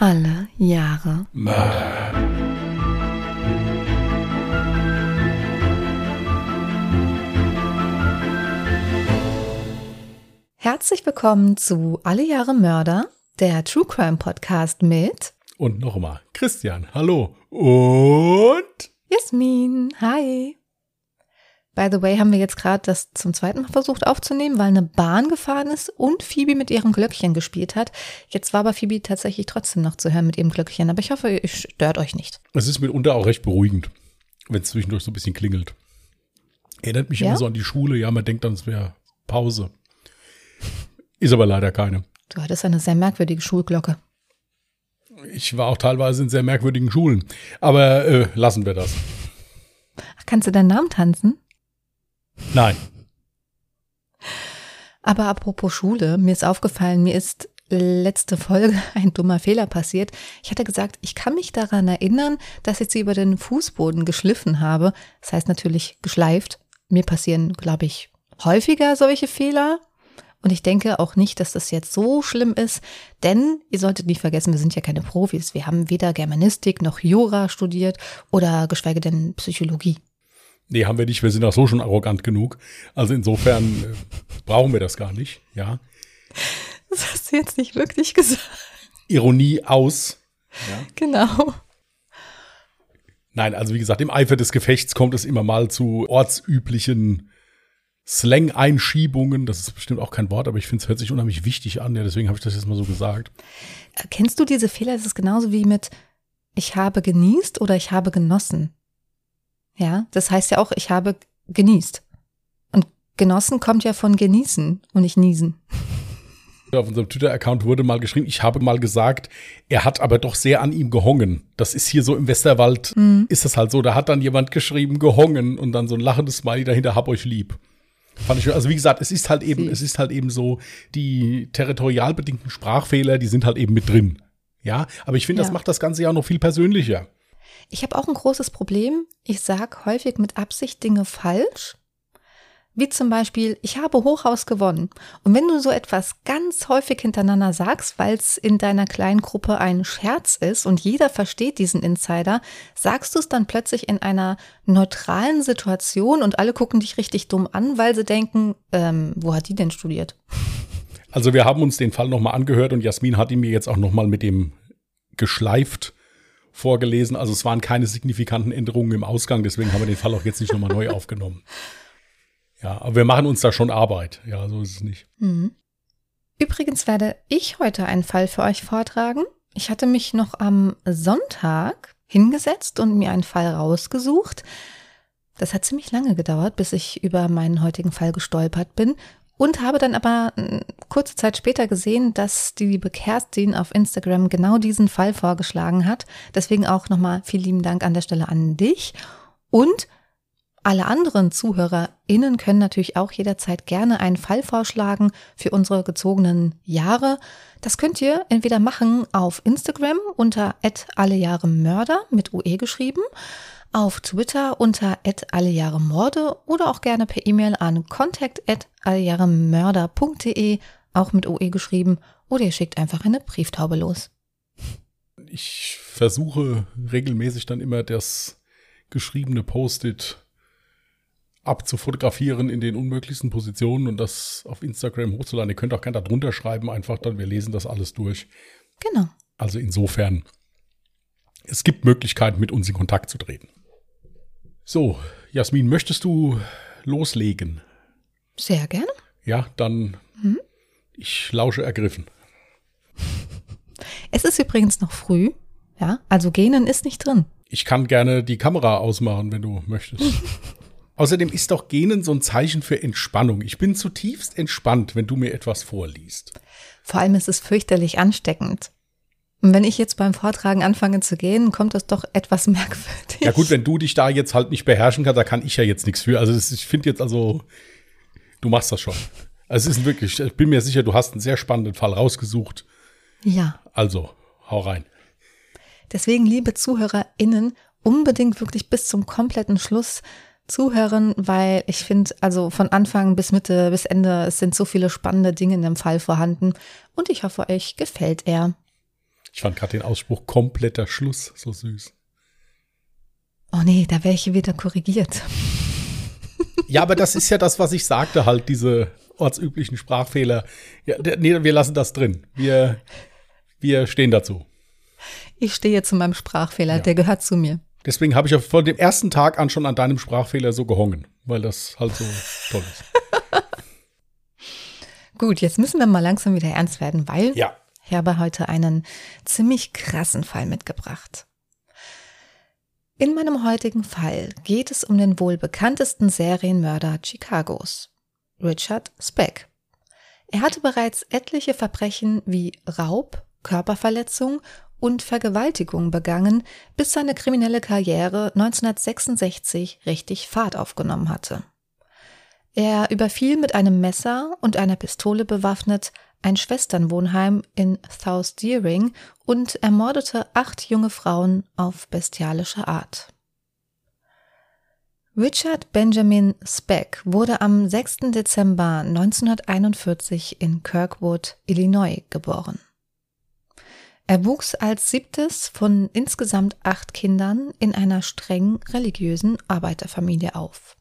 Alle Jahre Mörder. Herzlich willkommen zu Alle Jahre Mörder, der True Crime Podcast mit Und noch einmal, Christian, hallo. Und Jasmin. Hi. By the way, haben wir jetzt gerade das zum zweiten Mal versucht aufzunehmen, weil eine Bahn gefahren ist und Phoebe mit ihrem Glöckchen gespielt hat. Jetzt war aber Phoebe tatsächlich trotzdem noch zu hören mit ihrem Glöckchen, aber ich hoffe, es stört euch nicht. es ist mitunter auch recht beruhigend, wenn es zwischendurch so ein bisschen klingelt. Erinnert mich Ja? immer so an die Schule. Ja, man denkt dann, es wäre Pause. Ist aber leider keine. Du hattest eine sehr merkwürdige Schulglocke. Ich war auch teilweise in sehr merkwürdigen Schulen. Aber äh, lassen wir das. Ach, kannst du deinen Namen tanzen? Nein. Aber apropos Schule, mir ist aufgefallen, mir ist letzte Folge ein dummer Fehler passiert. Ich hatte gesagt, ich kann mich daran erinnern, dass ich sie über den Fußboden geschliffen habe. Das heißt natürlich geschleift. Mir passieren, glaube ich, häufiger solche Fehler. Und ich denke auch nicht, dass das jetzt so schlimm ist, denn ihr solltet nicht vergessen, wir sind ja keine Profis. Wir haben weder Germanistik noch Jura studiert oder geschweige denn Psychologie. Nee, haben wir nicht. Wir sind auch so schon arrogant genug. Also insofern äh, brauchen wir das gar nicht. Ja. Das hast du jetzt nicht wirklich gesagt. Ironie aus. Genau. Nein, also wie gesagt, im Eifer des Gefechts kommt es immer mal zu ortsüblichen Slang-Einschiebungen. Das ist bestimmt auch kein Wort, aber ich finde, es hört sich unheimlich wichtig an. Ja, deswegen habe ich das jetzt mal so gesagt. Kennst du diese Fehler? Das ist genauso wie mit ich habe genießt oder ich habe genossen. Ja, das heißt ja auch, ich habe genießt. Und genossen kommt ja von genießen und nicht niesen. Auf unserem Twitter-Account wurde mal geschrieben, ich habe mal gesagt, er hat aber doch sehr an ihm gehongen. Das ist hier so im Westerwald, ist das halt so. Da hat dann jemand geschrieben, gehongen und dann so ein lachendes Smiley dahinter, hab euch lieb. Fand ich, also wie gesagt, es ist halt eben, Süß. es ist halt eben so, die territorial bedingten Sprachfehler, die sind halt eben mit drin. Ja, aber ich finde, das Ja. macht das Ganze ja noch viel persönlicher. Ich habe auch ein großes Problem. Ich sage häufig mit Absicht Dinge falsch. Wie zum Beispiel, ich habe Hochhaus gewonnen. Und wenn du so etwas ganz häufig hintereinander sagst, weil es in deiner kleinen Gruppe ein Scherz ist und jeder versteht diesen Insider, sagst du es dann plötzlich in einer neutralen Situation und alle gucken dich richtig dumm an, weil sie denken, ähm, wo hat die denn studiert? Also wir haben uns den Fall nochmal angehört und Jasmin hat ihn mir jetzt auch nochmal mit dem geschleift vorgelesen. Also es waren keine signifikanten Änderungen im Ausgang, deswegen haben wir den Fall auch jetzt nicht nochmal neu aufgenommen. Ja, aber wir machen uns da schon Arbeit. Ja, so ist es nicht. Übrigens werde ich heute einen Fall für euch vortragen. Ich hatte mich noch am Sonntag hingesetzt und mir einen Fall rausgesucht. Das hat ziemlich lange gedauert, bis ich über meinen heutigen Fall gestolpert bin und habe dann aber äh, kurze Zeit später gesehen, dass die liebe Kerstin auf Instagram genau diesen Fall vorgeschlagen hat. Deswegen auch nochmal vielen lieben Dank an der Stelle an dich. Und alle anderen ZuhörerInnen können natürlich auch jederzeit gerne einen Fall vorschlagen für unsere gezogenen Jahre. Das könnt ihr entweder machen auf Instagram unter allejahremörder mit UE geschrieben, auf Twitter unter allejahremorde oder auch gerne per E-Mail an contact allejahremörder.de, auch mit OE geschrieben, oder ihr schickt einfach eine Brieftaube los. Ich versuche regelmäßig dann immer das geschriebene Post-it abzufotografieren in den unmöglichsten Positionen und das auf Instagram hochzuladen. Ihr könnt auch gerne da drunter schreiben, einfach dann, wir lesen das alles durch. Genau. Also insofern, es gibt Möglichkeiten, mit uns in Kontakt zu treten. So, Jasmin, möchtest du loslegen? Sehr gerne. Ja, dann ich lausche ergriffen. Es ist übrigens noch früh, ja, also Genen ist nicht drin. Ich kann gerne die Kamera ausmachen, wenn du möchtest. Außerdem ist doch Genen so ein Zeichen für Entspannung. Ich bin zutiefst entspannt, wenn du mir etwas vorliest. Vor allem ist es fürchterlich ansteckend. Und wenn ich jetzt beim Vortragen anfange zu gehen, kommt das doch etwas merkwürdig. Ja gut, wenn du dich da jetzt halt nicht beherrschen kannst, da kann ich ja jetzt nichts für. Also das, ich finde jetzt also, du machst das schon. Also es ist wirklich, ich bin mir sicher, du hast einen sehr spannenden Fall rausgesucht. Ja, Also, hau rein. deswegen, liebe ZuhörerInnen, unbedingt wirklich bis zum kompletten Schluss zuhören, weil ich finde, also von Anfang bis Mitte bis Ende, es sind so viele spannende Dinge in dem Fall vorhanden und ich hoffe, euch gefällt er. Ich fand gerade den Ausspruch kompletter Schluss so süß. Oh nee, da wäre ich wieder korrigiert. Ja, aber das ist ja das, was ich sagte, halt, diese ortsüblichen Sprachfehler. Ja, nee, wir lassen das drin. Wir, wir stehen dazu. Ich stehe zu meinem Sprachfehler, ja. der gehört zu mir. Deswegen habe ich ja von dem ersten Tag an schon an deinem Sprachfehler so gehongen, weil das halt so toll ist. Gut, jetzt müssen wir mal langsam wieder ernst werden, weil ja. Ich habe heute einen ziemlich krassen Fall mitgebracht. In meinem heutigen Fall geht es um den wohl bekanntesten Serienmörder Chicagos, Richard Speck. Er hatte bereits etliche Verbrechen wie Raub, Körperverletzung und Vergewaltigung begangen, bis seine kriminelle Karriere 1966 richtig Fahrt aufgenommen hatte. Er überfiel mit einem Messer und einer Pistole bewaffnet ein Schwesternwohnheim in South Deering und ermordete acht junge Frauen auf bestialische Art. Richard Benjamin Speck wurde am 6. Dezember 1941 in Kirkwood, Illinois geboren. Er wuchs als siebtes von insgesamt acht Kindern in einer streng religiösen Arbeiterfamilie auf.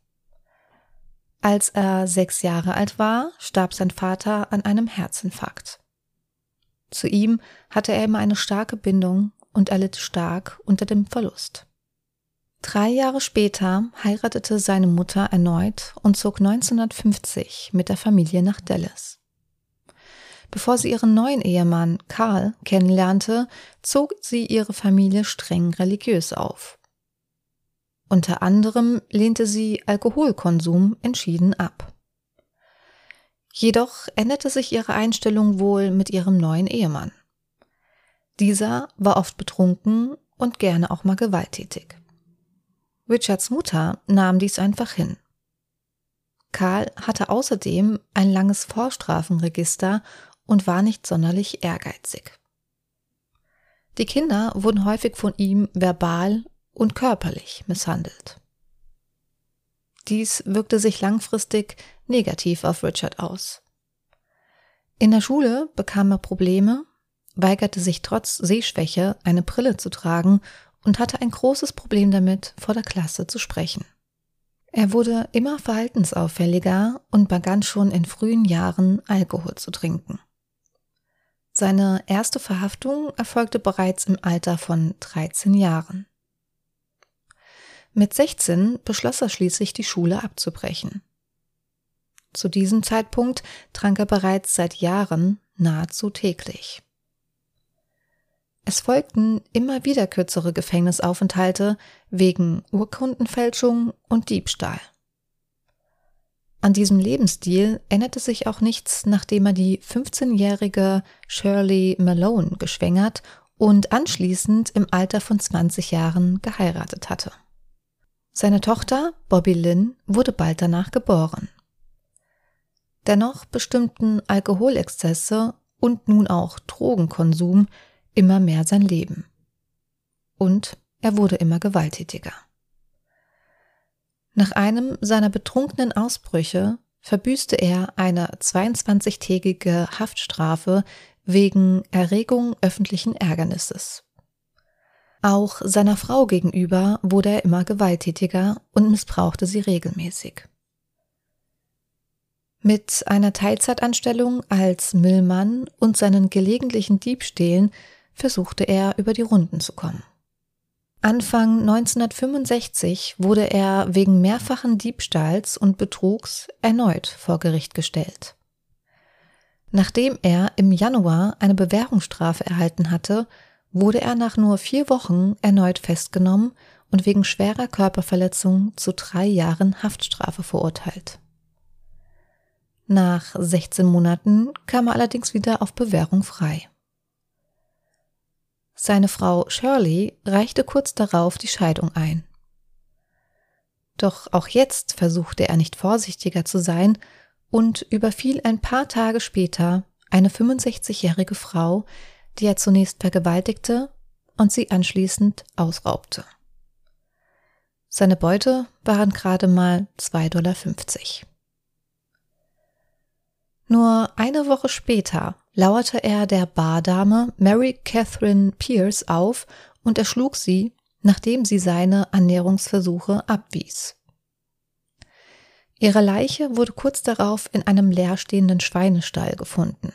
Als er sechs Jahre alt war, starb sein Vater an einem Herzinfarkt. Zu ihm hatte er immer eine starke Bindung und er litt stark unter dem Verlust. Drei Jahre später heiratete seine Mutter erneut und zog 1950 mit der Familie nach Dallas. Bevor sie ihren neuen Ehemann Karl kennenlernte, zog sie ihre Familie streng religiös auf. Unter anderem lehnte sie Alkoholkonsum entschieden ab. Jedoch änderte sich ihre Einstellung wohl mit ihrem neuen Ehemann. Dieser war oft betrunken und gerne auch mal gewalttätig. Richards Mutter nahm dies einfach hin. Karl hatte außerdem ein langes Vorstrafenregister und war nicht sonderlich ehrgeizig. Die Kinder wurden häufig von ihm verbal und körperlich misshandelt. Dies wirkte sich langfristig negativ auf Richard aus. In der Schule bekam er Probleme, weigerte sich trotz Sehschwäche eine Brille zu tragen und hatte ein großes Problem damit, vor der Klasse zu sprechen. Er wurde immer verhaltensauffälliger und begann schon in frühen Jahren Alkohol zu trinken. Seine erste Verhaftung erfolgte bereits im Alter von 13 Jahren. Mit 16 beschloss er schließlich, die Schule abzubrechen. Zu diesem Zeitpunkt trank er bereits seit Jahren nahezu täglich. Es folgten immer wieder kürzere Gefängnisaufenthalte wegen Urkundenfälschung und Diebstahl. An diesem Lebensstil änderte sich auch nichts, nachdem er die 15-jährige Shirley Malone geschwängert und anschließend im Alter von 20 Jahren geheiratet hatte. Seine Tochter, Bobby Lynn, wurde bald danach geboren. Dennoch bestimmten Alkoholexzesse und nun auch Drogenkonsum immer mehr sein Leben. Und er wurde immer gewalttätiger. Nach einem seiner betrunkenen Ausbrüche verbüßte er eine 22-tägige Haftstrafe wegen Erregung öffentlichen Ärgernisses. Auch seiner Frau gegenüber wurde er immer gewalttätiger und missbrauchte sie regelmäßig. Mit einer Teilzeitanstellung als Müllmann und seinen gelegentlichen Diebstählen versuchte er über die Runden zu kommen. Anfang 1965 wurde er wegen mehrfachen Diebstahls und Betrugs erneut vor Gericht gestellt. Nachdem er im Januar eine Bewährungsstrafe erhalten hatte, wurde er nach nur vier Wochen erneut festgenommen und wegen schwerer Körperverletzung zu drei Jahren Haftstrafe verurteilt. Nach 16 Monaten kam er allerdings wieder auf Bewährung frei. Seine Frau Shirley reichte kurz darauf die Scheidung ein. Doch auch jetzt versuchte er nicht vorsichtiger zu sein und überfiel ein paar Tage später eine 65-jährige Frau, die er zunächst vergewaltigte und sie anschließend ausraubte. Seine Beute waren gerade mal 2,50 Dollar. Nur eine Woche später lauerte er der Bardame Mary Catherine Pierce auf und erschlug sie, nachdem sie seine Annäherungsversuche abwies. Ihre Leiche wurde kurz darauf in einem leerstehenden Schweinestall gefunden.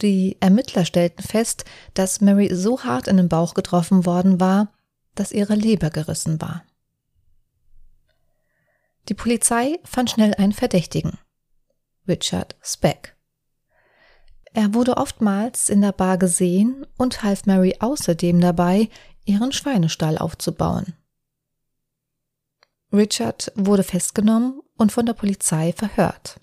Die Ermittler stellten fest, dass Mary so hart in den Bauch getroffen worden war, dass ihre Leber gerissen war. Die Polizei fand schnell einen Verdächtigen, Richard Speck. Er wurde oftmals in der Bar gesehen und half Mary außerdem dabei, ihren Schweinestall aufzubauen. Richard wurde festgenommen und von der Polizei verhört.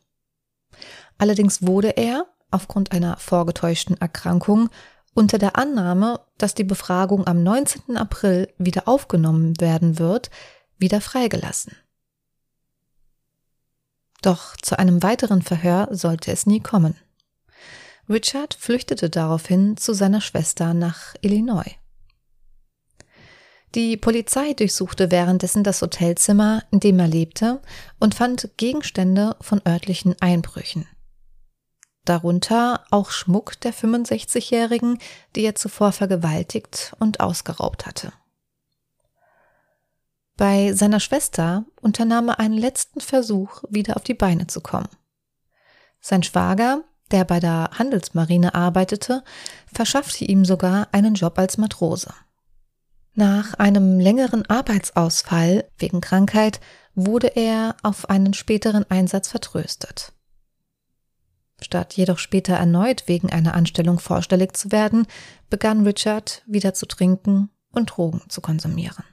Allerdings wurde er, aufgrund einer vorgetäuschten Erkrankung, unter der Annahme, dass die Befragung am 19. April wieder aufgenommen werden wird, wieder freigelassen. Doch zu einem weiteren Verhör sollte es nie kommen. Richard flüchtete daraufhin zu seiner Schwester nach Illinois. Die Polizei durchsuchte währenddessen das Hotelzimmer, in dem er lebte, und fand Gegenstände von örtlichen Einbrüchen. Darunter auch Schmuck der 65-Jährigen, die er zuvor vergewaltigt und ausgeraubt hatte. Bei seiner Schwester unternahm er einen letzten Versuch, wieder auf die Beine zu kommen. Sein Schwager, der bei der Handelsmarine arbeitete, verschaffte ihm sogar einen Job als Matrose. Nach einem längeren Arbeitsausfall wegen Krankheit wurde er auf einen späteren Einsatz vertröstet. Statt jedoch später erneut wegen einer Anstellung vorstellig zu werden, begann Richard wieder zu trinken und Drogen zu konsumieren.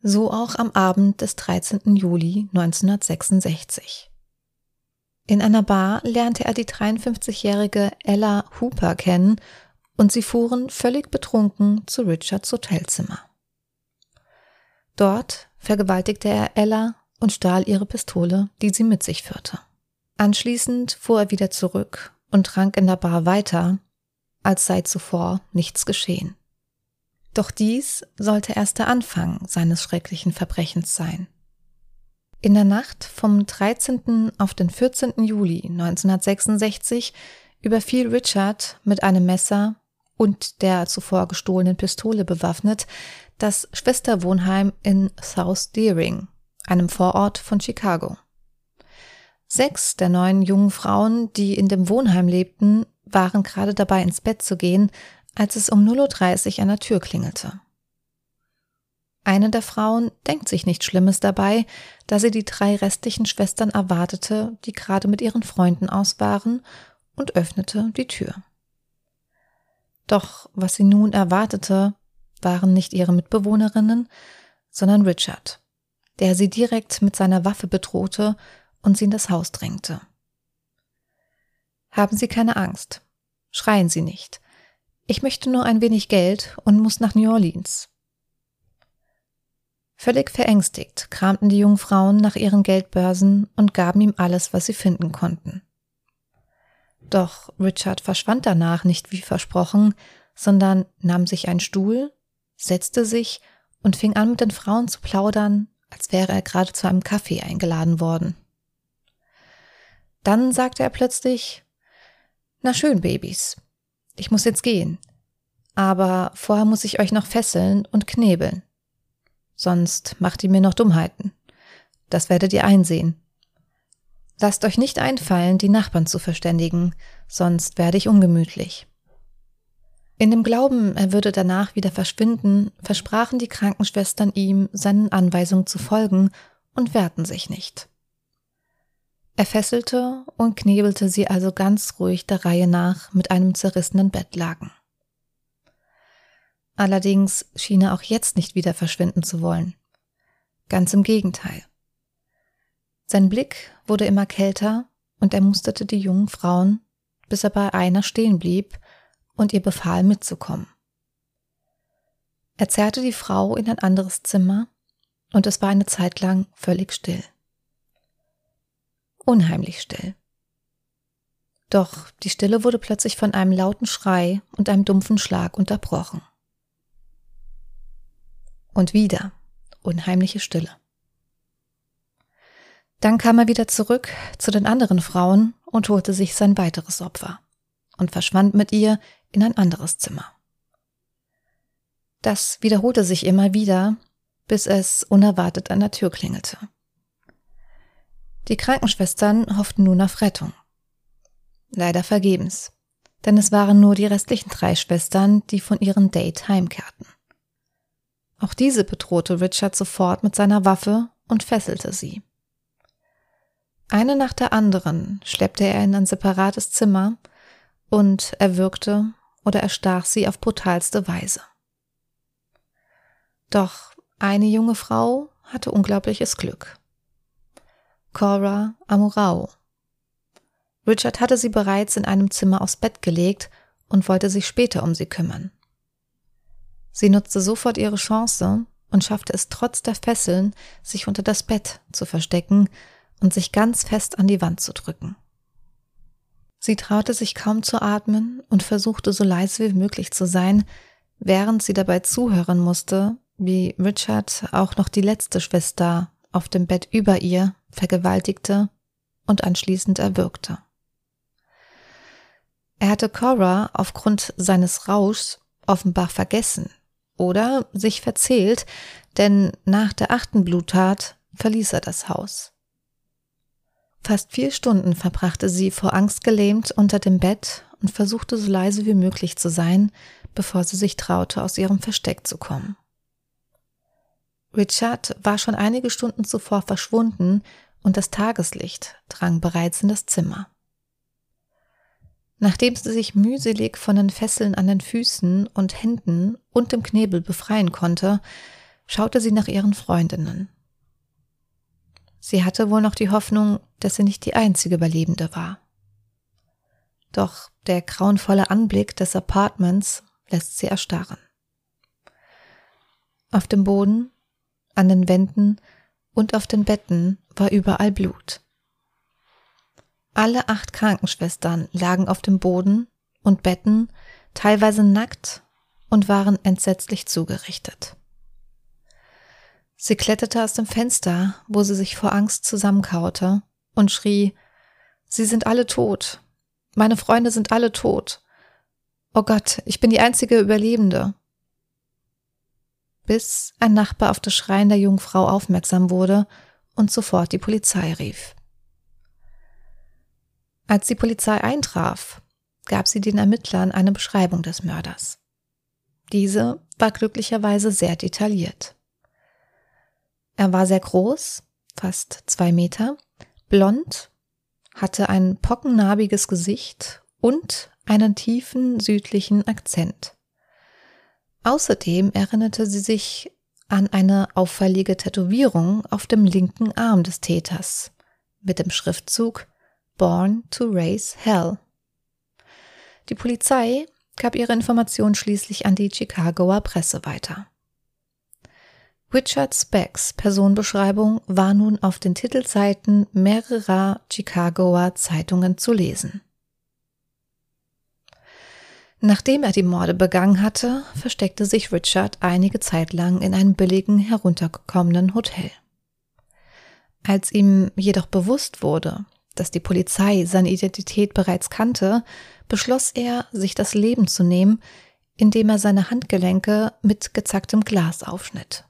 So auch am Abend des 13. Juli 1966. In einer Bar lernte er die 53-jährige Ella Hooper kennen und sie fuhren völlig betrunken zu Richards Hotelzimmer. Dort vergewaltigte er Ella und stahl ihre Pistole, die sie mit sich führte. Anschließend fuhr er wieder zurück und trank in der Bar weiter, als sei zuvor nichts geschehen. Doch dies sollte erst der Anfang seines schrecklichen Verbrechens sein. In der Nacht vom 13. auf den 14. Juli 1966 überfiel Richard mit einem Messer und der zuvor gestohlenen Pistole bewaffnet das Schwesterwohnheim in South Deering, einem Vorort von Chicago. Sechs der neun jungen Frauen, die in dem Wohnheim lebten, waren gerade dabei ins Bett zu gehen, als es um 0.30 Uhr an der Tür klingelte. Eine der Frauen denkt sich nichts Schlimmes dabei, da sie die drei restlichen Schwestern erwartete, die gerade mit ihren Freunden aus waren, und öffnete die Tür. Doch was sie nun erwartete, waren nicht ihre Mitbewohnerinnen, sondern Richard, der sie direkt mit seiner Waffe bedrohte und sie in das Haus drängte. Haben Sie keine Angst. Schreien Sie nicht. Ich möchte nur ein wenig Geld und muss nach New Orleans. Völlig verängstigt kramten die jungen Frauen nach ihren Geldbörsen und gaben ihm alles, was sie finden konnten. Doch Richard verschwand danach nicht wie versprochen, sondern nahm sich einen Stuhl, setzte sich und fing an mit den Frauen zu plaudern, als wäre er gerade zu einem Kaffee eingeladen worden. Dann sagte er plötzlich Na schön, Babys, ich muss jetzt gehen. Aber vorher muss ich euch noch fesseln und knebeln. Sonst macht ihr mir noch Dummheiten. Das werdet ihr einsehen. Lasst euch nicht einfallen, die Nachbarn zu verständigen, sonst werde ich ungemütlich. In dem Glauben, er würde danach wieder verschwinden, versprachen die Krankenschwestern ihm, seinen Anweisungen zu folgen und wehrten sich nicht. Er fesselte und knebelte sie also ganz ruhig der Reihe nach mit einem zerrissenen Bettlaken. Allerdings schien er auch jetzt nicht wieder verschwinden zu wollen. Ganz im Gegenteil. Sein Blick wurde immer kälter und er musterte die jungen Frauen, bis er bei einer stehen blieb und ihr befahl mitzukommen. Er zerrte die Frau in ein anderes Zimmer und es war eine Zeit lang völlig still. Unheimlich still. Doch die Stille wurde plötzlich von einem lauten Schrei und einem dumpfen Schlag unterbrochen. Und wieder unheimliche Stille. Dann kam er wieder zurück zu den anderen Frauen und holte sich sein weiteres Opfer und verschwand mit ihr in ein anderes Zimmer. Das wiederholte sich immer wieder, bis es unerwartet an der Tür klingelte. Die Krankenschwestern hofften nun auf Rettung. Leider vergebens, denn es waren nur die restlichen drei Schwestern, die von ihren Date heimkehrten. Auch diese bedrohte Richard sofort mit seiner Waffe und fesselte sie. Eine nach der anderen schleppte er in ein separates Zimmer und erwürgte oder erstach sie auf brutalste Weise. Doch eine junge Frau hatte unglaubliches Glück. Cora Amurao. Richard hatte sie bereits in einem Zimmer aufs Bett gelegt und wollte sich später um sie kümmern. Sie nutzte sofort ihre Chance und schaffte es trotz der Fesseln, sich unter das Bett zu verstecken und sich ganz fest an die Wand zu drücken. Sie traute sich kaum zu atmen und versuchte so leise wie möglich zu sein, während sie dabei zuhören musste, wie Richard auch noch die letzte Schwester auf dem Bett über ihr vergewaltigte und anschließend erwürgte. Er hatte Cora aufgrund seines Rauschs offenbar vergessen oder sich verzählt, denn nach der achten Bluttat verließ er das Haus. Fast vier Stunden verbrachte sie vor Angst gelähmt unter dem Bett und versuchte so leise wie möglich zu sein, bevor sie sich traute, aus ihrem Versteck zu kommen. Richard war schon einige Stunden zuvor verschwunden und das Tageslicht drang bereits in das Zimmer. Nachdem sie sich mühselig von den Fesseln an den Füßen und Händen und dem Knebel befreien konnte, schaute sie nach ihren Freundinnen. Sie hatte wohl noch die Hoffnung, dass sie nicht die einzige Überlebende war. Doch der grauenvolle Anblick des Apartments lässt sie erstarren. Auf dem Boden, an den Wänden und auf den Betten war überall Blut. Alle acht Krankenschwestern lagen auf dem Boden und Betten, teilweise nackt und waren entsetzlich zugerichtet. Sie kletterte aus dem Fenster, wo sie sich vor Angst zusammenkaute und schrie, Sie sind alle tot. Meine Freunde sind alle tot. Oh Gott, ich bin die einzige Überlebende. Bis ein Nachbar auf das Schreien der jungen Frau aufmerksam wurde und sofort die Polizei rief. Als die Polizei eintraf, gab sie den Ermittlern eine Beschreibung des Mörders. Diese war glücklicherweise sehr detailliert. Er war sehr groß, fast zwei Meter, blond, hatte ein pockennarbiges Gesicht und einen tiefen südlichen Akzent. Außerdem erinnerte sie sich an eine auffällige Tätowierung auf dem linken Arm des Täters mit dem Schriftzug Born to Raise Hell. Die Polizei gab ihre Information schließlich an die Chicagoer Presse weiter. Richard Specks Personenbeschreibung war nun auf den Titelseiten mehrerer Chicagoer Zeitungen zu lesen. Nachdem er die Morde begangen hatte, versteckte sich Richard einige Zeit lang in einem billigen, heruntergekommenen Hotel. Als ihm jedoch bewusst wurde, dass die Polizei seine Identität bereits kannte, beschloss er, sich das Leben zu nehmen, indem er seine Handgelenke mit gezacktem Glas aufschnitt.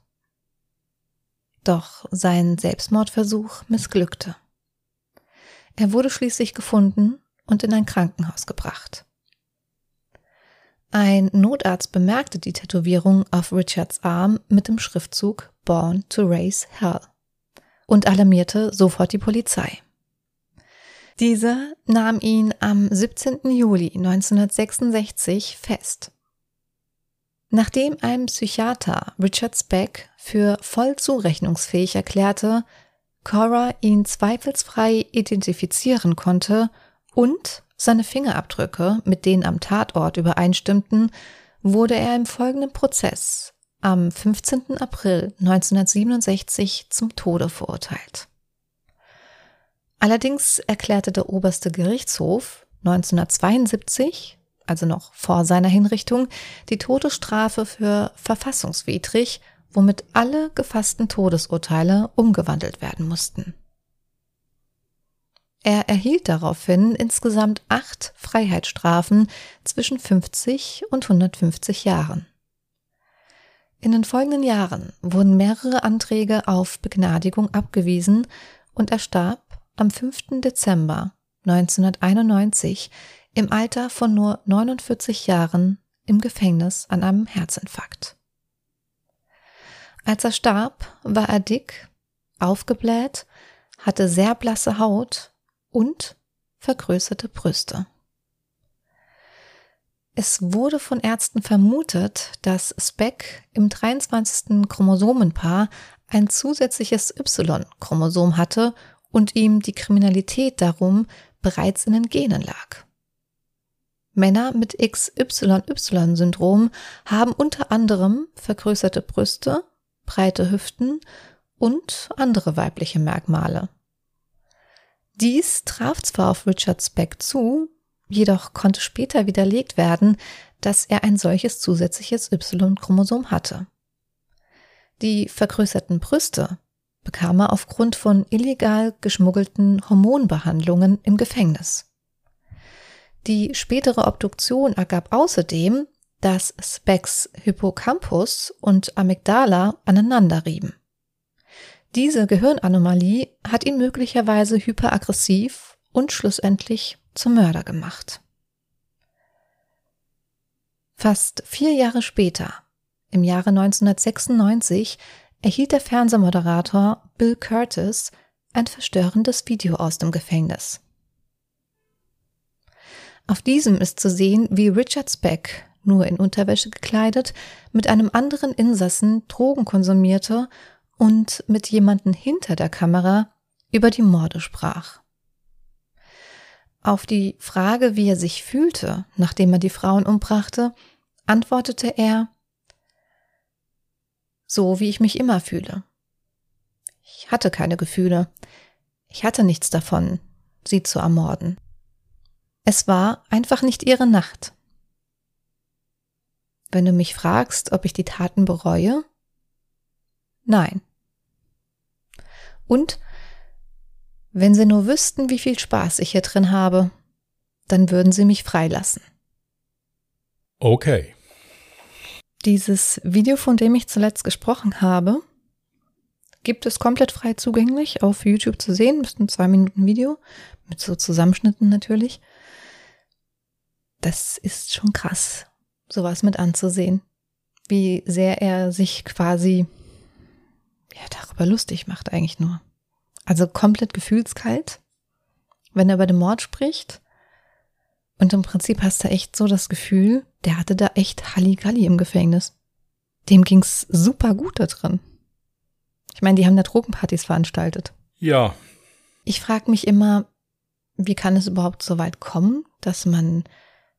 Doch sein Selbstmordversuch missglückte. Er wurde schließlich gefunden und in ein Krankenhaus gebracht. Ein Notarzt bemerkte die Tätowierung auf Richards Arm mit dem Schriftzug Born to Raise Hell und alarmierte sofort die Polizei. Diese nahm ihn am 17. Juli 1966 fest. Nachdem ein Psychiater Richard Speck für voll zurechnungsfähig erklärte, Cora ihn zweifelsfrei identifizieren konnte und seine Fingerabdrücke mit denen am Tatort übereinstimmten, wurde er im folgenden Prozess am 15. April 1967 zum Tode verurteilt. Allerdings erklärte der oberste Gerichtshof 1972 also noch vor seiner Hinrichtung, die Todesstrafe für verfassungswidrig, womit alle gefassten Todesurteile umgewandelt werden mussten. Er erhielt daraufhin insgesamt acht Freiheitsstrafen zwischen 50 und 150 Jahren. In den folgenden Jahren wurden mehrere Anträge auf Begnadigung abgewiesen und er starb am 5. Dezember 1991 im Alter von nur 49 Jahren im Gefängnis an einem Herzinfarkt. Als er starb, war er dick, aufgebläht, hatte sehr blasse Haut und vergrößerte Brüste. Es wurde von Ärzten vermutet, dass Speck im 23. Chromosomenpaar ein zusätzliches Y-Chromosom hatte und ihm die Kriminalität darum bereits in den Genen lag. Männer mit XYY-Syndrom haben unter anderem vergrößerte Brüste, breite Hüften und andere weibliche Merkmale. Dies traf zwar auf Richard Speck zu, jedoch konnte später widerlegt werden, dass er ein solches zusätzliches Y-Chromosom hatte. Die vergrößerten Brüste bekam er aufgrund von illegal geschmuggelten Hormonbehandlungen im Gefängnis. Die spätere Obduktion ergab außerdem, dass Specks Hippocampus und Amygdala aneinanderrieben. Diese Gehirnanomalie hat ihn möglicherweise hyperaggressiv und schlussendlich zum Mörder gemacht. Fast vier Jahre später, im Jahre 1996, erhielt der Fernsehmoderator Bill Curtis ein verstörendes Video aus dem Gefängnis. Auf diesem ist zu sehen, wie Richard Speck, nur in Unterwäsche gekleidet, mit einem anderen Insassen Drogen konsumierte und mit jemanden hinter der Kamera über die Morde sprach. Auf die Frage, wie er sich fühlte, nachdem er die Frauen umbrachte, antwortete er, so wie ich mich immer fühle. Ich hatte keine Gefühle. Ich hatte nichts davon, sie zu ermorden. Es war einfach nicht ihre Nacht. Wenn du mich fragst, ob ich die Taten bereue? Nein. Und wenn sie nur wüssten, wie viel Spaß ich hier drin habe, dann würden sie mich freilassen. Okay. Dieses Video, von dem ich zuletzt gesprochen habe, gibt es komplett frei zugänglich auf YouTube zu sehen. Das ist ein zwei Minuten Video mit so Zusammenschnitten natürlich. Das ist schon krass, sowas mit anzusehen. Wie sehr er sich quasi ja, darüber lustig macht eigentlich nur. Also komplett gefühlskalt, wenn er über den Mord spricht. Und im Prinzip hast du echt so das Gefühl, der hatte da echt Halligalli im Gefängnis. Dem ging's super gut da drin. Ich meine, die haben da Drogenpartys veranstaltet. Ja. Ich frage mich immer, wie kann es überhaupt so weit kommen, dass man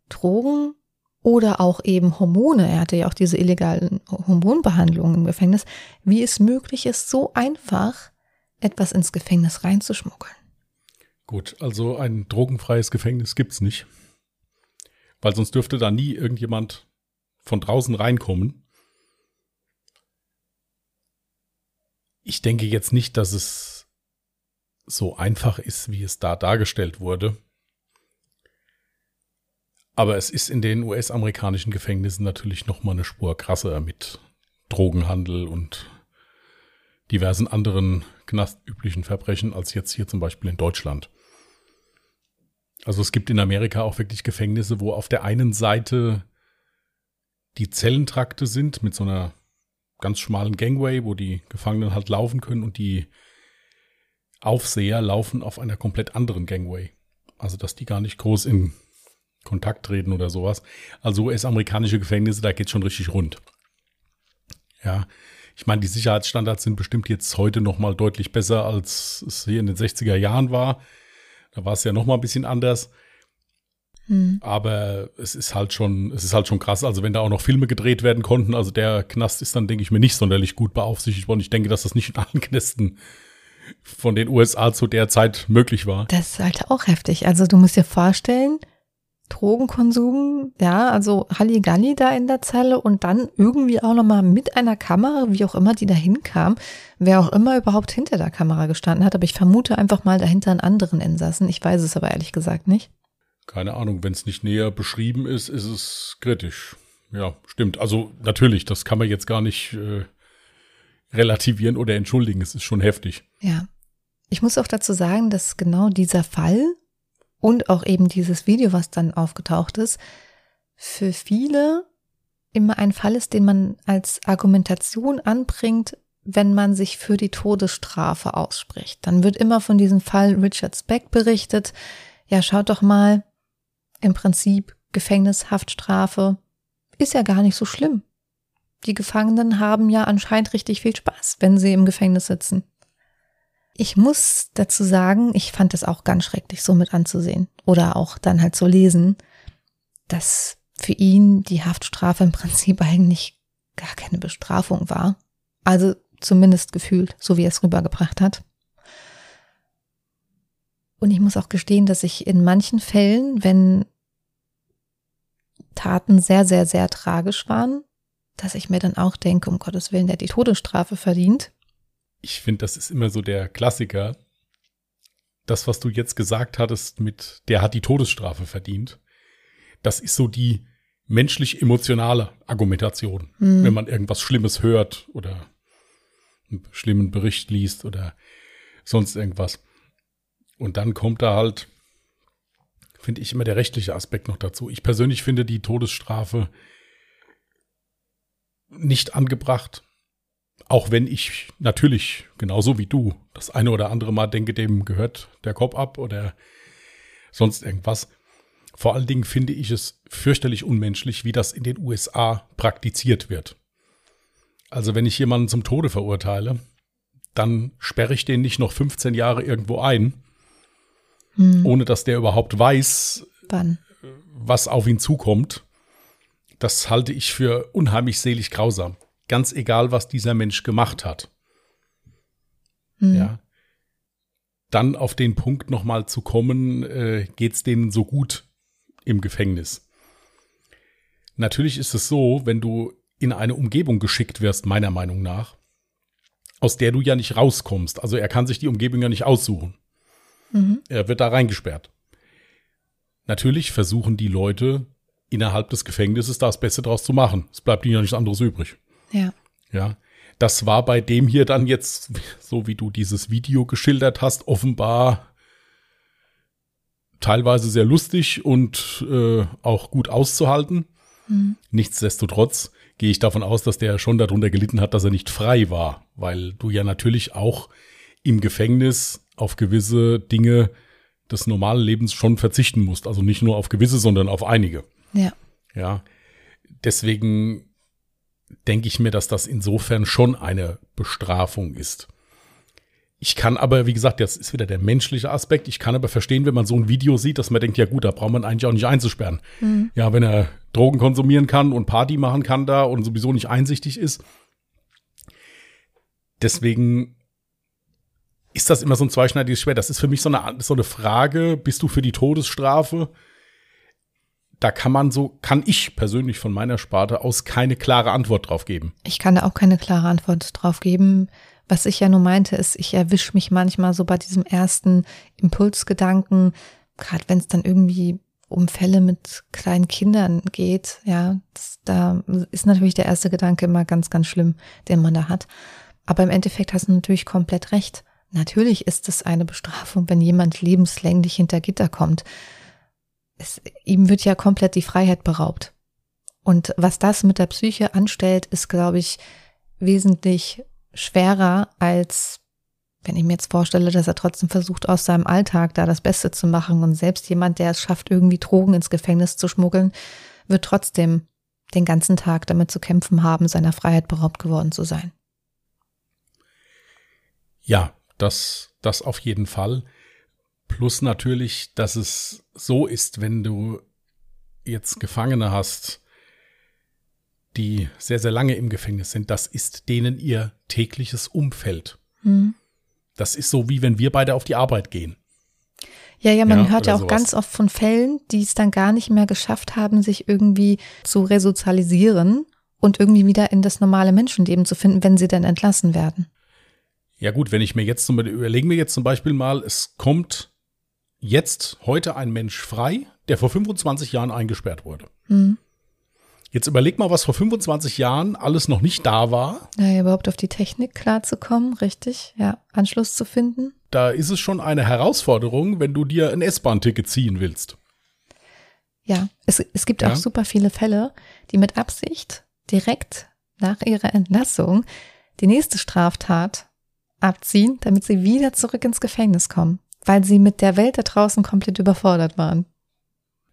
Drogen oder auch eben Hormone, er hatte ja auch diese illegalen Hormonbehandlungen im Gefängnis, wie es möglich ist, so einfach etwas ins Gefängnis reinzuschmuggeln. Gut, also ein drogenfreies Gefängnis gibt's nicht. Weil sonst dürfte da nie irgendjemand von draußen reinkommen. Ich denke jetzt nicht, dass es so einfach ist, wie es da dargestellt wurde. Aber es ist in den US-amerikanischen Gefängnissen natürlich noch mal eine Spur krasser mit Drogenhandel und diversen anderen knastüblichen Verbrechen als jetzt hier zum Beispiel in Deutschland. Also es gibt in Amerika auch wirklich Gefängnisse, wo auf der einen Seite die Zellentrakte sind mit so einer ganz schmalen Gangway, wo die Gefangenen halt laufen können und die Aufseher laufen auf einer komplett anderen Gangway. Also dass die gar nicht groß in Kontakt treten oder sowas. Also US-amerikanische Gefängnisse, da geht schon richtig rund. Ja, ich meine, die Sicherheitsstandards sind bestimmt jetzt heute noch mal deutlich besser, als es hier in den 60er Jahren war. Da war es ja noch mal ein bisschen anders. Hm. Aber es ist halt schon, es ist halt schon krass. Also wenn da auch noch Filme gedreht werden konnten, also der Knast ist dann, denke ich mir, nicht sonderlich gut beaufsichtigt worden. Ich denke, dass das nicht in allen Knästen von den USA zu der Zeit möglich war. Das ist halt auch heftig. Also du musst dir vorstellen, Drogenkonsum, ja, also Halligalli da in der Zelle und dann irgendwie auch nochmal mit einer Kamera, wie auch immer die da hinkam, wer auch immer überhaupt hinter der Kamera gestanden hat, aber ich vermute einfach mal dahinter einen anderen Insassen. Ich weiß es aber ehrlich gesagt nicht. Keine Ahnung, wenn es nicht näher beschrieben ist, ist es kritisch. Ja, stimmt. Also natürlich, das kann man jetzt gar nicht äh, relativieren oder entschuldigen. Es ist schon heftig. Ja. Ich muss auch dazu sagen, dass genau dieser Fall und auch eben dieses Video, was dann aufgetaucht ist, für viele immer ein Fall ist, den man als Argumentation anbringt, wenn man sich für die Todesstrafe ausspricht. Dann wird immer von diesem Fall Richard Speck berichtet. Ja, schaut doch mal, im Prinzip Gefängnishaftstrafe ist ja gar nicht so schlimm. Die Gefangenen haben ja anscheinend richtig viel Spaß, wenn sie im Gefängnis sitzen. Ich muss dazu sagen, ich fand es auch ganz schrecklich, so mit anzusehen oder auch dann halt zu lesen, dass für ihn die Haftstrafe im Prinzip eigentlich gar keine Bestrafung war. Also zumindest gefühlt, so wie er es rübergebracht hat. Und ich muss auch gestehen, dass ich in manchen Fällen, wenn Taten sehr, sehr, sehr tragisch waren, dass ich mir dann auch denke, um Gottes Willen, der die Todesstrafe verdient ich finde, das ist immer so der Klassiker. Das, was du jetzt gesagt hattest mit, der hat die Todesstrafe verdient. Das ist so die menschlich-emotionale Argumentation, mhm. wenn man irgendwas Schlimmes hört oder einen schlimmen Bericht liest oder sonst irgendwas. Und dann kommt da halt, finde ich, immer der rechtliche Aspekt noch dazu. Ich persönlich finde die Todesstrafe nicht angebracht. Auch wenn ich natürlich, genauso wie du, das eine oder andere Mal denke, dem gehört der Kopf ab oder sonst irgendwas. Vor allen Dingen finde ich es fürchterlich unmenschlich, wie das in den USA praktiziert wird. Also wenn ich jemanden zum Tode verurteile, dann sperre ich den nicht noch 15 Jahre irgendwo ein, hm. ohne dass der überhaupt weiß, Wann? was auf ihn zukommt. Das halte ich für unheimlich selig grausam ganz egal, was dieser Mensch gemacht hat. Mhm. Ja. Dann auf den Punkt nochmal zu kommen, äh, geht es denen so gut im Gefängnis. Natürlich ist es so, wenn du in eine Umgebung geschickt wirst, meiner Meinung nach, aus der du ja nicht rauskommst. Also er kann sich die Umgebung ja nicht aussuchen. Mhm. Er wird da reingesperrt. Natürlich versuchen die Leute innerhalb des Gefängnisses das Beste draus zu machen. Es bleibt ihnen ja nichts anderes übrig. Ja. Ja. Das war bei dem hier dann jetzt, so wie du dieses Video geschildert hast, offenbar teilweise sehr lustig und äh, auch gut auszuhalten. Mhm. Nichtsdestotrotz gehe ich davon aus, dass der schon darunter gelitten hat, dass er nicht frei war, weil du ja natürlich auch im Gefängnis auf gewisse Dinge des normalen Lebens schon verzichten musst. Also nicht nur auf gewisse, sondern auf einige. Ja. Ja. Deswegen denke ich mir, dass das insofern schon eine Bestrafung ist. Ich kann aber, wie gesagt, das ist wieder der menschliche Aspekt. Ich kann aber verstehen, wenn man so ein Video sieht, dass man denkt, ja gut, da braucht man eigentlich auch nicht einzusperren. Mhm. Ja, wenn er Drogen konsumieren kann und Party machen kann da und sowieso nicht einsichtig ist. Deswegen ist das immer so ein zweischneidiges Schwert. Das ist für mich so eine, so eine Frage, bist du für die Todesstrafe? Da kann man so, kann ich persönlich von meiner Sparte aus keine klare Antwort drauf geben. Ich kann da auch keine klare Antwort drauf geben. Was ich ja nur meinte, ist, ich erwische mich manchmal so bei diesem ersten Impulsgedanken, gerade wenn es dann irgendwie um Fälle mit kleinen Kindern geht, ja, das, da ist natürlich der erste Gedanke immer ganz, ganz schlimm, den man da hat. Aber im Endeffekt hast du natürlich komplett recht. Natürlich ist es eine Bestrafung, wenn jemand lebenslänglich hinter Gitter kommt es, ihm wird ja komplett die Freiheit beraubt. Und was das mit der Psyche anstellt, ist, glaube ich, wesentlich schwerer als wenn ich mir jetzt vorstelle, dass er trotzdem versucht, aus seinem Alltag da das Beste zu machen und selbst jemand, der es schafft, irgendwie Drogen ins Gefängnis zu schmuggeln, wird trotzdem den ganzen Tag damit zu kämpfen haben, seiner Freiheit beraubt geworden zu sein. Ja, das, das auf jeden Fall. Plus natürlich, dass es so ist, wenn du jetzt Gefangene hast, die sehr, sehr lange im Gefängnis sind, das ist denen ihr tägliches Umfeld. Mhm. Das ist so, wie wenn wir beide auf die Arbeit gehen. Ja, ja, man Ja, hört ja auch sowas. ganz oft von Fällen, die es dann gar nicht mehr geschafft haben, sich irgendwie zu resozialisieren und irgendwie wieder in das normale Menschenleben zu finden, wenn sie dann entlassen werden. Ja gut, wenn ich mir jetzt zum Beispiel, überlegen wir jetzt zum Beispiel mal, es kommt jetzt heute ein Mensch frei, der vor 25 Jahren eingesperrt wurde. Hm. Jetzt überleg mal, was vor 25 Jahren alles noch nicht da war. Ja, überhaupt auf die Technik klarzukommen, richtig, ja, Anschluss zu finden. Da ist es schon eine Herausforderung, wenn du dir ein S-Bahn-Ticket ziehen willst. Ja, es, es gibt Ja. auch super viele Fälle, die mit Absicht direkt nach ihrer Entlassung die nächste Straftat abziehen, damit sie wieder zurück ins Gefängnis kommen, weil sie mit der Welt da draußen komplett überfordert waren.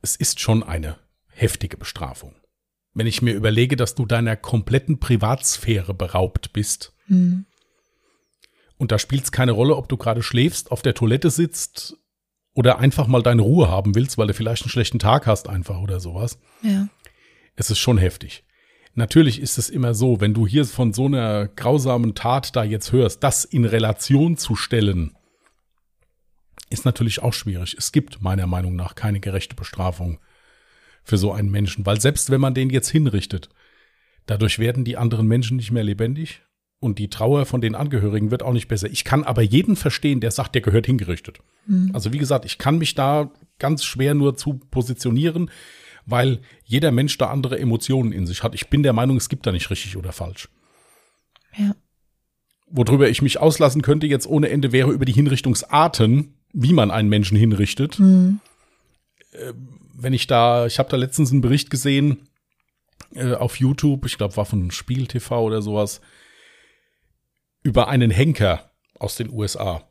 Es ist schon eine heftige Bestrafung. Wenn ich mir überlege, dass du deiner kompletten Privatsphäre beraubt bist, Hm. und da spielt es keine Rolle, ob du gerade schläfst, auf der Toilette sitzt oder einfach mal deine Ruhe haben willst, weil du vielleicht einen schlechten Tag hast einfach oder sowas. Ja. Es ist schon heftig. Natürlich ist es immer so, wenn du hier von so einer grausamen Tat da jetzt hörst, das in Relation zu stellen, ist natürlich auch schwierig. Es gibt meiner Meinung nach keine gerechte Bestrafung für so einen Menschen, weil selbst wenn man den jetzt hinrichtet, dadurch werden die anderen Menschen nicht mehr lebendig und die Trauer von den Angehörigen wird auch nicht besser. Ich kann aber jeden verstehen, der sagt, der gehört hingerichtet. Also wie gesagt, ich kann mich da ganz schwer nur zu positionieren, weil jeder Mensch da andere Emotionen in sich hat. Ich bin der Meinung, es gibt da nicht richtig oder falsch. Ja. Worüber ich mich auslassen könnte jetzt ohne Ende wäre über die Hinrichtungsarten, wie man einen Menschen hinrichtet. Hm. Wenn ich da, ich habe da letztens einen Bericht gesehen äh, auf YouTube, ich glaube war von Spiegel TV oder sowas, über einen Henker aus den USA.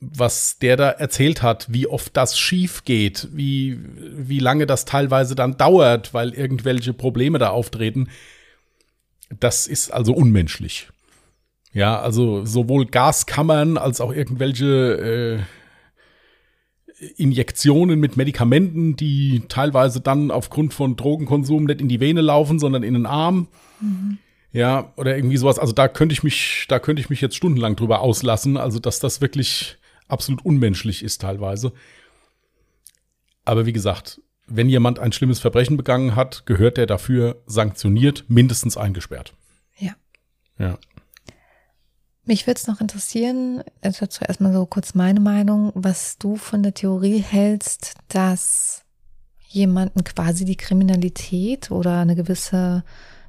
Was der da erzählt hat, wie oft das schief geht, wie, wie lange das teilweise dann dauert, weil irgendwelche Probleme da auftreten, das ist also unmenschlich. Ja, also sowohl Gaskammern als auch irgendwelche äh, Injektionen mit Medikamenten, die teilweise dann aufgrund von Drogenkonsum nicht in die Vene laufen, sondern in den Arm. Ja, oder irgendwie sowas. Also da könnte ich mich, da könnte ich mich jetzt stundenlang drüber auslassen. Also, dass das wirklich absolut unmenschlich ist teilweise. Aber wie gesagt, wenn jemand ein schlimmes Verbrechen begangen hat, gehört er dafür sanktioniert, mindestens eingesperrt. Ja. Ja. Mich würde es noch interessieren, also dazu erstmal so kurz meine Meinung, was du von der Theorie hältst, dass jemanden quasi die Kriminalität oder eine gewisse,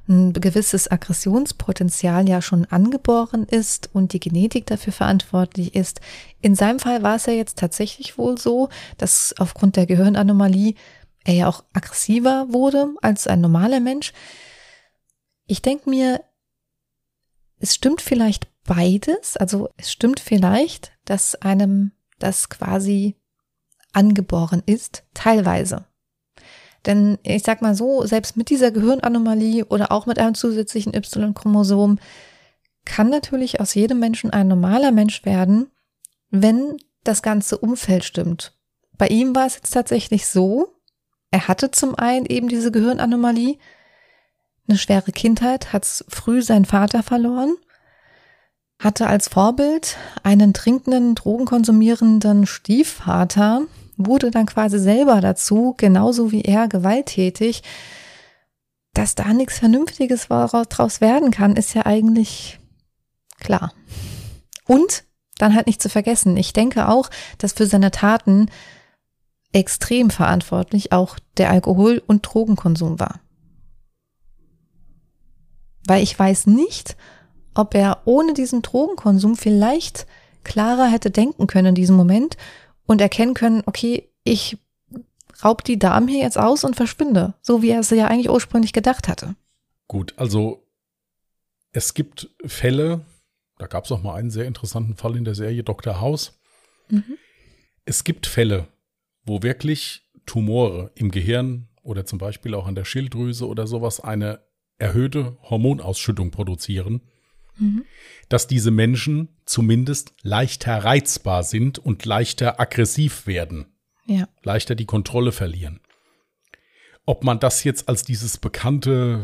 ein gewisses Aggressionspotenzial ja schon angeboren ist und die Genetik dafür verantwortlich ist. In seinem Fall war es ja jetzt tatsächlich wohl so, dass aufgrund der Gehirnanomalie er ja auch aggressiver wurde als ein normaler Mensch. Ich denke mir, es stimmt vielleicht beides. Also es stimmt vielleicht, dass einem das quasi angeboren ist, teilweise. Denn ich sag mal so, selbst mit dieser Gehirnanomalie oder auch mit einem zusätzlichen Y-Chromosom kann natürlich aus jedem Menschen ein normaler Mensch werden, wenn das ganze Umfeld stimmt. Bei ihm war es jetzt tatsächlich so, er hatte zum einen eben diese Gehirnanomalie, eine schwere Kindheit, hat früh seinen Vater verloren, hatte als Vorbild einen trinkenden, drogenkonsumierenden Stiefvater, wurde dann quasi selber dazu, genauso wie er, gewalttätig. Dass da nichts Vernünftiges draus werden kann, ist ja eigentlich klar. Und dann halt nicht zu vergessen, ich denke auch, dass für seine Taten extrem verantwortlich auch der Alkohol- und Drogenkonsum war. Weil ich weiß nicht, ob er ohne diesen Drogenkonsum vielleicht klarer hätte denken können in diesem Moment und erkennen können, okay, ich raub die Damen hier jetzt aus und verschwinde, so wie er es ja eigentlich ursprünglich gedacht hatte. Gut, also es gibt Fälle, da gab es auch mal einen sehr interessanten Fall in der Serie Dr. House. Mhm. Es gibt Fälle, wo wirklich Tumore im Gehirn oder zum Beispiel auch an der Schilddrüse oder sowas eine erhöhte Hormonausschüttung produzieren, Mhm. dass diese Menschen zumindest leichter reizbar sind und leichter aggressiv werden, Ja. leichter die Kontrolle verlieren. Ob man das jetzt als dieses bekannte,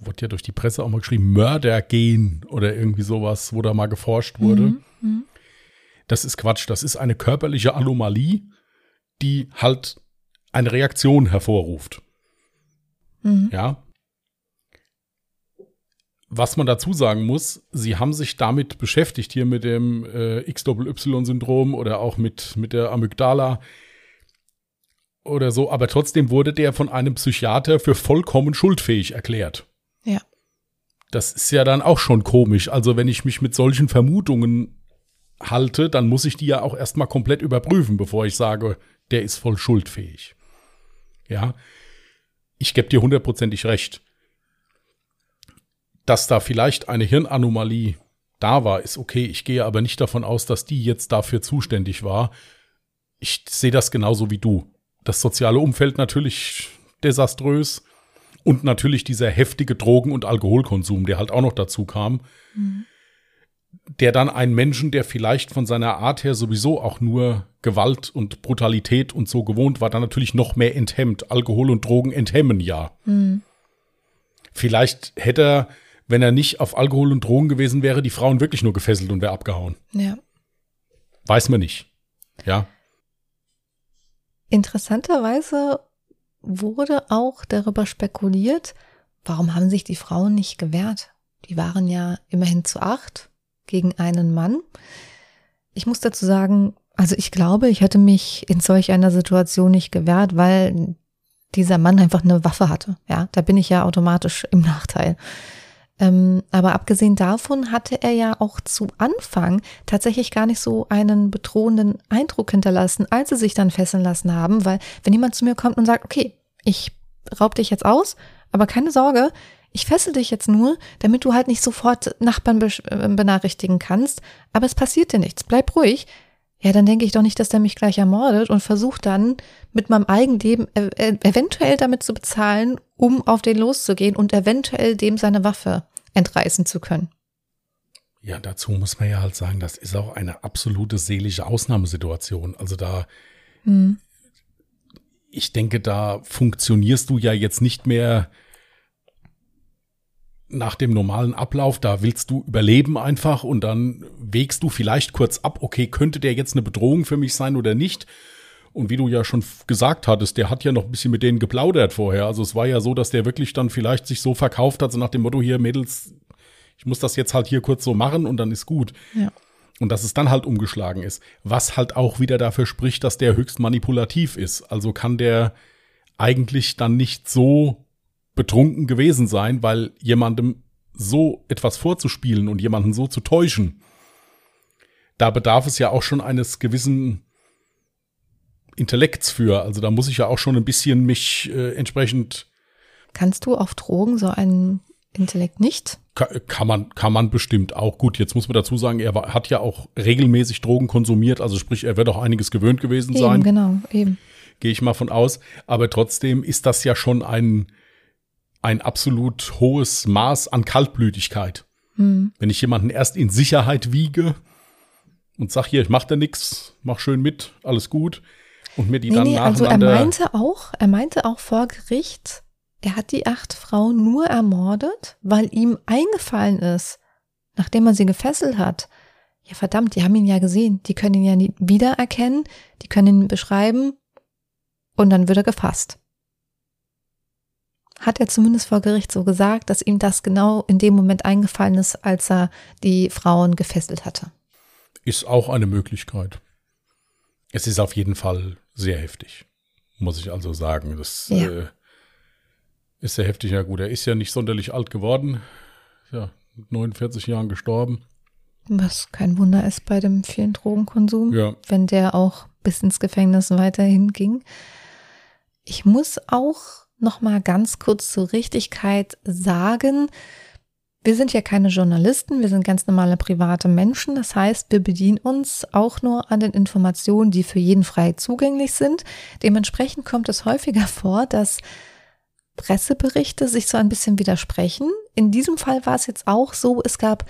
wurde ja durch die Presse auch mal geschrieben, Mördergen oder irgendwie sowas, wo da mal geforscht wurde. Mhm. Mhm. Das ist Quatsch. Das ist eine körperliche Anomalie, die halt eine Reaktion hervorruft. Mhm. Ja. Was man dazu sagen muss, sie haben sich damit beschäftigt, hier mit dem äh, XY-Syndrom oder auch mit, mit der Amygdala oder so, aber trotzdem wurde der von einem Psychiater für vollkommen schuldfähig erklärt. Ja. Das ist ja dann auch schon komisch. Also, wenn ich mich mit solchen Vermutungen halte, dann muss ich die ja auch erstmal komplett überprüfen, bevor ich sage, der ist voll schuldfähig. Ja. Ich gebe dir hundertprozentig recht dass da vielleicht eine Hirnanomalie da war, ist okay. Ich gehe aber nicht davon aus, dass die jetzt dafür zuständig war. Ich sehe das genauso wie du. Das soziale Umfeld natürlich desaströs und natürlich dieser heftige Drogen- und Alkoholkonsum, der halt auch noch dazu kam, mhm. der dann einen Menschen, der vielleicht von seiner Art her sowieso auch nur Gewalt und Brutalität und so gewohnt war, dann natürlich noch mehr enthemmt. Alkohol und Drogen enthemmen ja. Mhm. Vielleicht hätte er wenn er nicht auf Alkohol und Drogen gewesen wäre, die Frauen wirklich nur gefesselt und wäre abgehauen. Ja. Weiß man nicht. Ja. Interessanterweise wurde auch darüber spekuliert, warum haben sich die Frauen nicht gewehrt? Die waren ja immerhin zu acht gegen einen Mann. Ich muss dazu sagen, also ich glaube, ich hätte mich in solch einer Situation nicht gewehrt, weil dieser Mann einfach eine Waffe hatte. Ja, da bin ich ja automatisch im Nachteil. Ähm, aber abgesehen davon hatte er ja auch zu Anfang tatsächlich gar nicht so einen bedrohenden Eindruck hinterlassen, als sie sich dann fesseln lassen haben, weil wenn jemand zu mir kommt und sagt, okay, ich raub dich jetzt aus, aber keine Sorge, ich fessel dich jetzt nur, damit du halt nicht sofort Nachbarn äh, benachrichtigen kannst, aber es passiert dir nichts, bleib ruhig. Ja, dann denke ich doch nicht, dass der mich gleich ermordet und versucht dann mit meinem Eigenleben eventuell damit zu bezahlen, um auf den loszugehen und eventuell dem seine Waffe entreißen zu können. Ja, dazu muss man ja halt sagen, das ist auch eine absolute seelische Ausnahmesituation. Also da, hm. ich denke, da funktionierst du ja jetzt nicht mehr nach dem normalen Ablauf, da willst du überleben einfach und dann wägst du vielleicht kurz ab, okay, könnte der jetzt eine Bedrohung für mich sein oder nicht? Und wie du ja schon gesagt hattest, der hat ja noch ein bisschen mit denen geplaudert vorher. Also es war ja so, dass der wirklich dann vielleicht sich so verkauft hat, so nach dem Motto hier, Mädels, ich muss das jetzt halt hier kurz so machen und dann ist gut. Ja. Und dass es dann halt umgeschlagen ist. Was halt auch wieder dafür spricht, dass der höchst manipulativ ist. Also kann der eigentlich dann nicht so betrunken gewesen sein, weil jemandem so etwas vorzuspielen und jemanden so zu täuschen, da bedarf es ja auch schon eines gewissen Intellekts für. Also da muss ich ja auch schon ein bisschen mich äh, entsprechend. Kannst du auf Drogen so einen Intellekt nicht? Kann, kann, man, kann man bestimmt auch. Gut, jetzt muss man dazu sagen, er war, hat ja auch regelmäßig Drogen konsumiert, also sprich, er wird auch einiges gewöhnt gewesen eben, sein. Genau, eben. Gehe ich mal von aus. Aber trotzdem ist das ja schon ein, ein absolut hohes Maß an Kaltblütigkeit. Hm. Wenn ich jemanden erst in Sicherheit wiege und sag hier, ich mach da nix, mach schön mit, alles gut, und mir die nee, dann nee, Also er meinte auch, er meinte auch vor Gericht, er hat die acht Frauen nur ermordet, weil ihm eingefallen ist, nachdem er sie gefesselt hat. Ja, verdammt, die haben ihn ja gesehen. Die können ihn ja nie wiedererkennen, die können ihn beschreiben und dann wird er gefasst. Hat er zumindest vor Gericht so gesagt, dass ihm das genau in dem Moment eingefallen ist, als er die Frauen gefesselt hatte. Ist auch eine Möglichkeit. Es ist auf jeden Fall sehr heftig, muss ich also sagen. Das ja. äh, ist sehr heftig. Ja gut, er ist ja nicht sonderlich alt geworden. Ja, mit 49 Jahren gestorben. Was kein Wunder ist bei dem vielen Drogenkonsum, ja. wenn der auch bis ins Gefängnis weiterhin ging. Ich muss auch noch mal ganz kurz zur Richtigkeit sagen, wir sind ja keine Journalisten, wir sind ganz normale private Menschen. Das heißt, wir bedienen uns auch nur an den Informationen, die für jeden frei zugänglich sind. Dementsprechend kommt es häufiger vor, dass Presseberichte sich so ein bisschen widersprechen. In diesem Fall war es jetzt auch so, es gab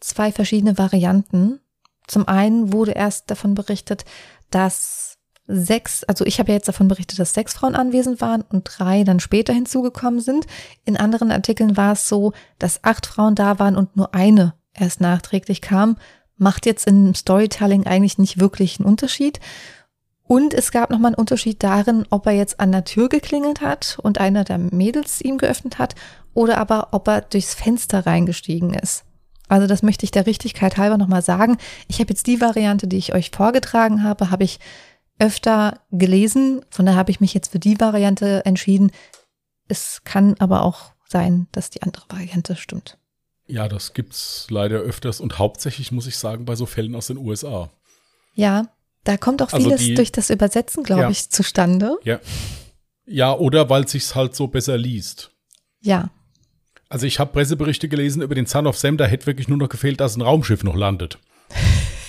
zwei verschiedene Varianten. Zum einen wurde erst davon berichtet, dass sechs, also ich habe ja jetzt davon berichtet, dass sechs Frauen anwesend waren und drei dann später hinzugekommen sind. In anderen Artikeln war es so, dass acht Frauen da waren und nur eine erst nachträglich kam. macht jetzt im Storytelling eigentlich nicht wirklich einen Unterschied. Und es gab nochmal einen Unterschied darin, ob er jetzt an der Tür geklingelt hat und einer der Mädels ihm geöffnet hat oder aber ob er durchs Fenster reingestiegen ist. Also das möchte ich der Richtigkeit halber nochmal sagen. Ich habe jetzt die Variante, die ich euch vorgetragen habe, habe ich öfter gelesen. Von daher habe ich mich jetzt für die Variante entschieden. Es kann aber auch sein, dass die andere Variante stimmt. Ja, das gibt's leider öfters und hauptsächlich muss ich sagen bei so Fällen aus den USA. Ja, da kommt auch also vieles die, durch das Übersetzen, glaube ja, ich, zustande. Ja. Ja, oder weil sich's halt so besser liest. Ja. Also ich habe Presseberichte gelesen über den Son of Sam, da hätte wirklich nur noch gefehlt, dass ein Raumschiff noch landet.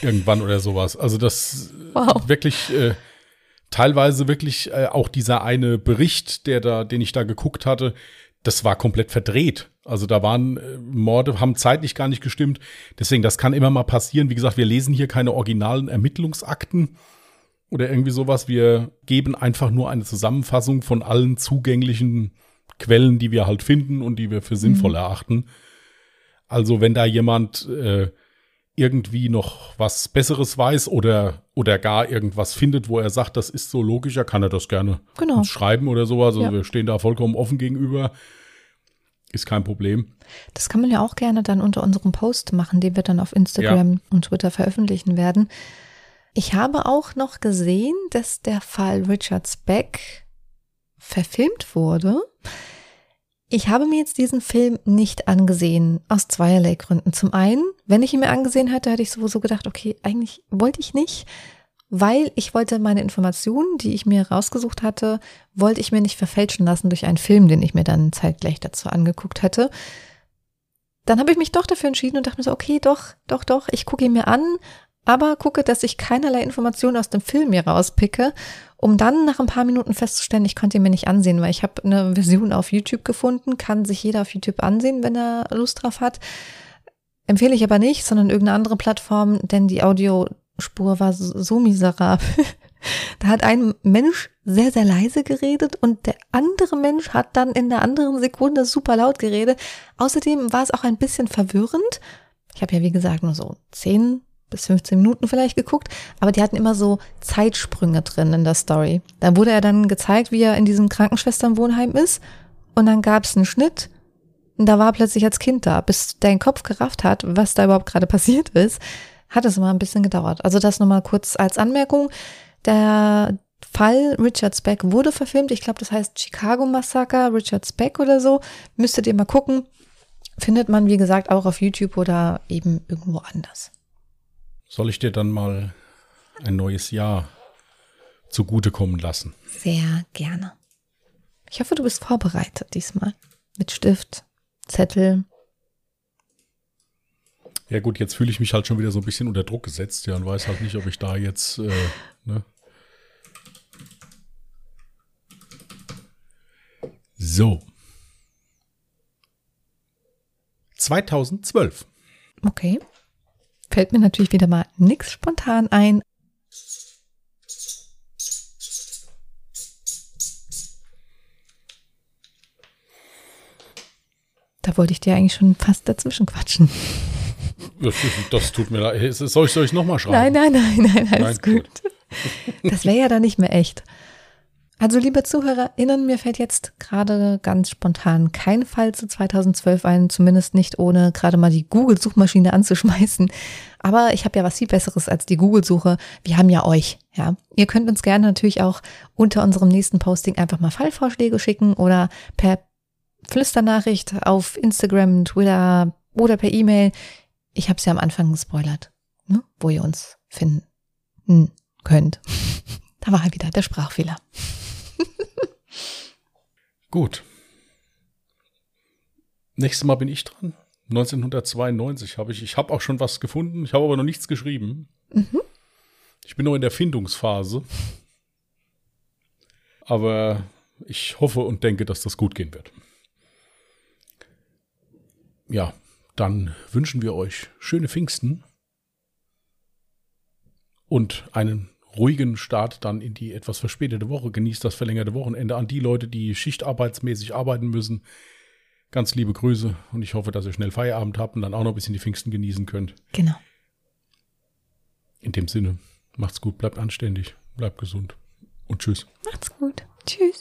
Irgendwann oder sowas. Also das wow. wirklich äh, teilweise wirklich äh, auch dieser eine Bericht, der da, den ich da geguckt hatte, das war komplett verdreht. Also da waren äh, Morde, haben zeitlich gar nicht gestimmt. Deswegen, das kann immer mal passieren. Wie gesagt, wir lesen hier keine originalen Ermittlungsakten oder irgendwie sowas. Wir geben einfach nur eine Zusammenfassung von allen zugänglichen Quellen, die wir halt finden und die wir für sinnvoll mhm. erachten. Also wenn da jemand äh, irgendwie noch was Besseres weiß oder, oder gar irgendwas findet, wo er sagt, das ist so logischer, kann er das gerne genau. schreiben oder sowas. Also ja. wir stehen da vollkommen offen gegenüber. Ist kein Problem. Das kann man ja auch gerne dann unter unserem Post machen, den wir dann auf Instagram ja. und Twitter veröffentlichen werden. Ich habe auch noch gesehen, dass der Fall Richard Speck verfilmt wurde. Ich habe mir jetzt diesen Film nicht angesehen, aus zweierlei Gründen. Zum einen, wenn ich ihn mir angesehen hätte, hätte ich sowieso gedacht, okay, eigentlich wollte ich nicht, weil ich wollte meine Informationen, die ich mir rausgesucht hatte, wollte ich mir nicht verfälschen lassen durch einen Film, den ich mir dann zeitgleich dazu angeguckt hätte. Dann habe ich mich doch dafür entschieden und dachte mir so, okay, doch, doch, doch, ich gucke ihn mir an, aber gucke, dass ich keinerlei Informationen aus dem Film mir rauspicke um dann nach ein paar Minuten festzustellen, ich konnte ihn mir nicht ansehen, weil ich habe eine Version auf YouTube gefunden, kann sich jeder auf YouTube ansehen, wenn er Lust drauf hat. Empfehle ich aber nicht, sondern irgendeine andere Plattform, denn die Audiospur war so, miserabel. da hat ein Mensch sehr, sehr leise geredet und der andere Mensch hat dann in der anderen Sekunde super laut geredet. Außerdem war es auch ein bisschen verwirrend. Ich habe ja, wie gesagt, nur so zehn bis 15 Minuten vielleicht geguckt, aber die hatten immer so Zeitsprünge drin in der Story. Da wurde er dann gezeigt, wie er in diesem Krankenschwesternwohnheim ist und dann gab es einen Schnitt und da war plötzlich als Kind da. Bis dein Kopf gerafft hat, was da überhaupt gerade passiert ist, hat es immer ein bisschen gedauert. Also das nochmal kurz als Anmerkung. Der Fall Richard Speck wurde verfilmt. Ich glaube, das heißt Chicago Massaker, Richard Speck oder so. Müsstet ihr mal gucken. Findet man, wie gesagt, auch auf YouTube oder eben irgendwo anders. Soll ich dir dann mal ein neues Jahr zugutekommen lassen? Sehr gerne. Ich hoffe, du bist vorbereitet diesmal. Mit Stift, Zettel. Ja gut, jetzt fühle ich mich halt schon wieder so ein bisschen unter Druck gesetzt, ja, und weiß halt nicht, ob ich da jetzt, äh, ne? So. 2012. Okay fällt mir natürlich wieder mal nichts spontan ein. Da wollte ich dir eigentlich schon fast dazwischen quatschen. Das, das tut mir leid. Soll ich, soll ich nochmal schreiben? Nein, nein, nein, nein, alles nein, gut. gut. Das wäre ja dann nicht mehr echt. Also, liebe ZuhörerInnen, mir fällt jetzt gerade ganz spontan kein Fall zu 2012 ein, zumindest nicht ohne gerade mal die Google-Suchmaschine anzuschmeißen. Aber ich habe ja was viel Besseres als die Google-Suche. Wir haben ja euch, ja. Ihr könnt uns gerne natürlich auch unter unserem nächsten Posting einfach mal Fallvorschläge schicken oder per Flüsternachricht auf Instagram, Twitter oder per E-Mail. Ich habe es ja am Anfang gespoilert, ne? wo ihr uns finden könnt. Da war wieder der Sprachfehler. Gut. Nächstes Mal bin ich dran. 1992 habe ich. Ich habe auch schon was gefunden. Ich habe aber noch nichts geschrieben. Mhm. Ich bin noch in der Findungsphase. Aber ich hoffe und denke, dass das gut gehen wird. Ja, dann wünschen wir euch schöne Pfingsten und einen ruhigen Start dann in die etwas verspätete Woche. Genießt das verlängerte Wochenende an die Leute, die schichtarbeitsmäßig arbeiten müssen. Ganz liebe Grüße und ich hoffe, dass ihr schnell Feierabend habt und dann auch noch ein bisschen die Pfingsten genießen könnt. Genau. In dem Sinne, macht's gut, bleibt anständig, bleibt gesund und tschüss. Macht's gut. Tschüss.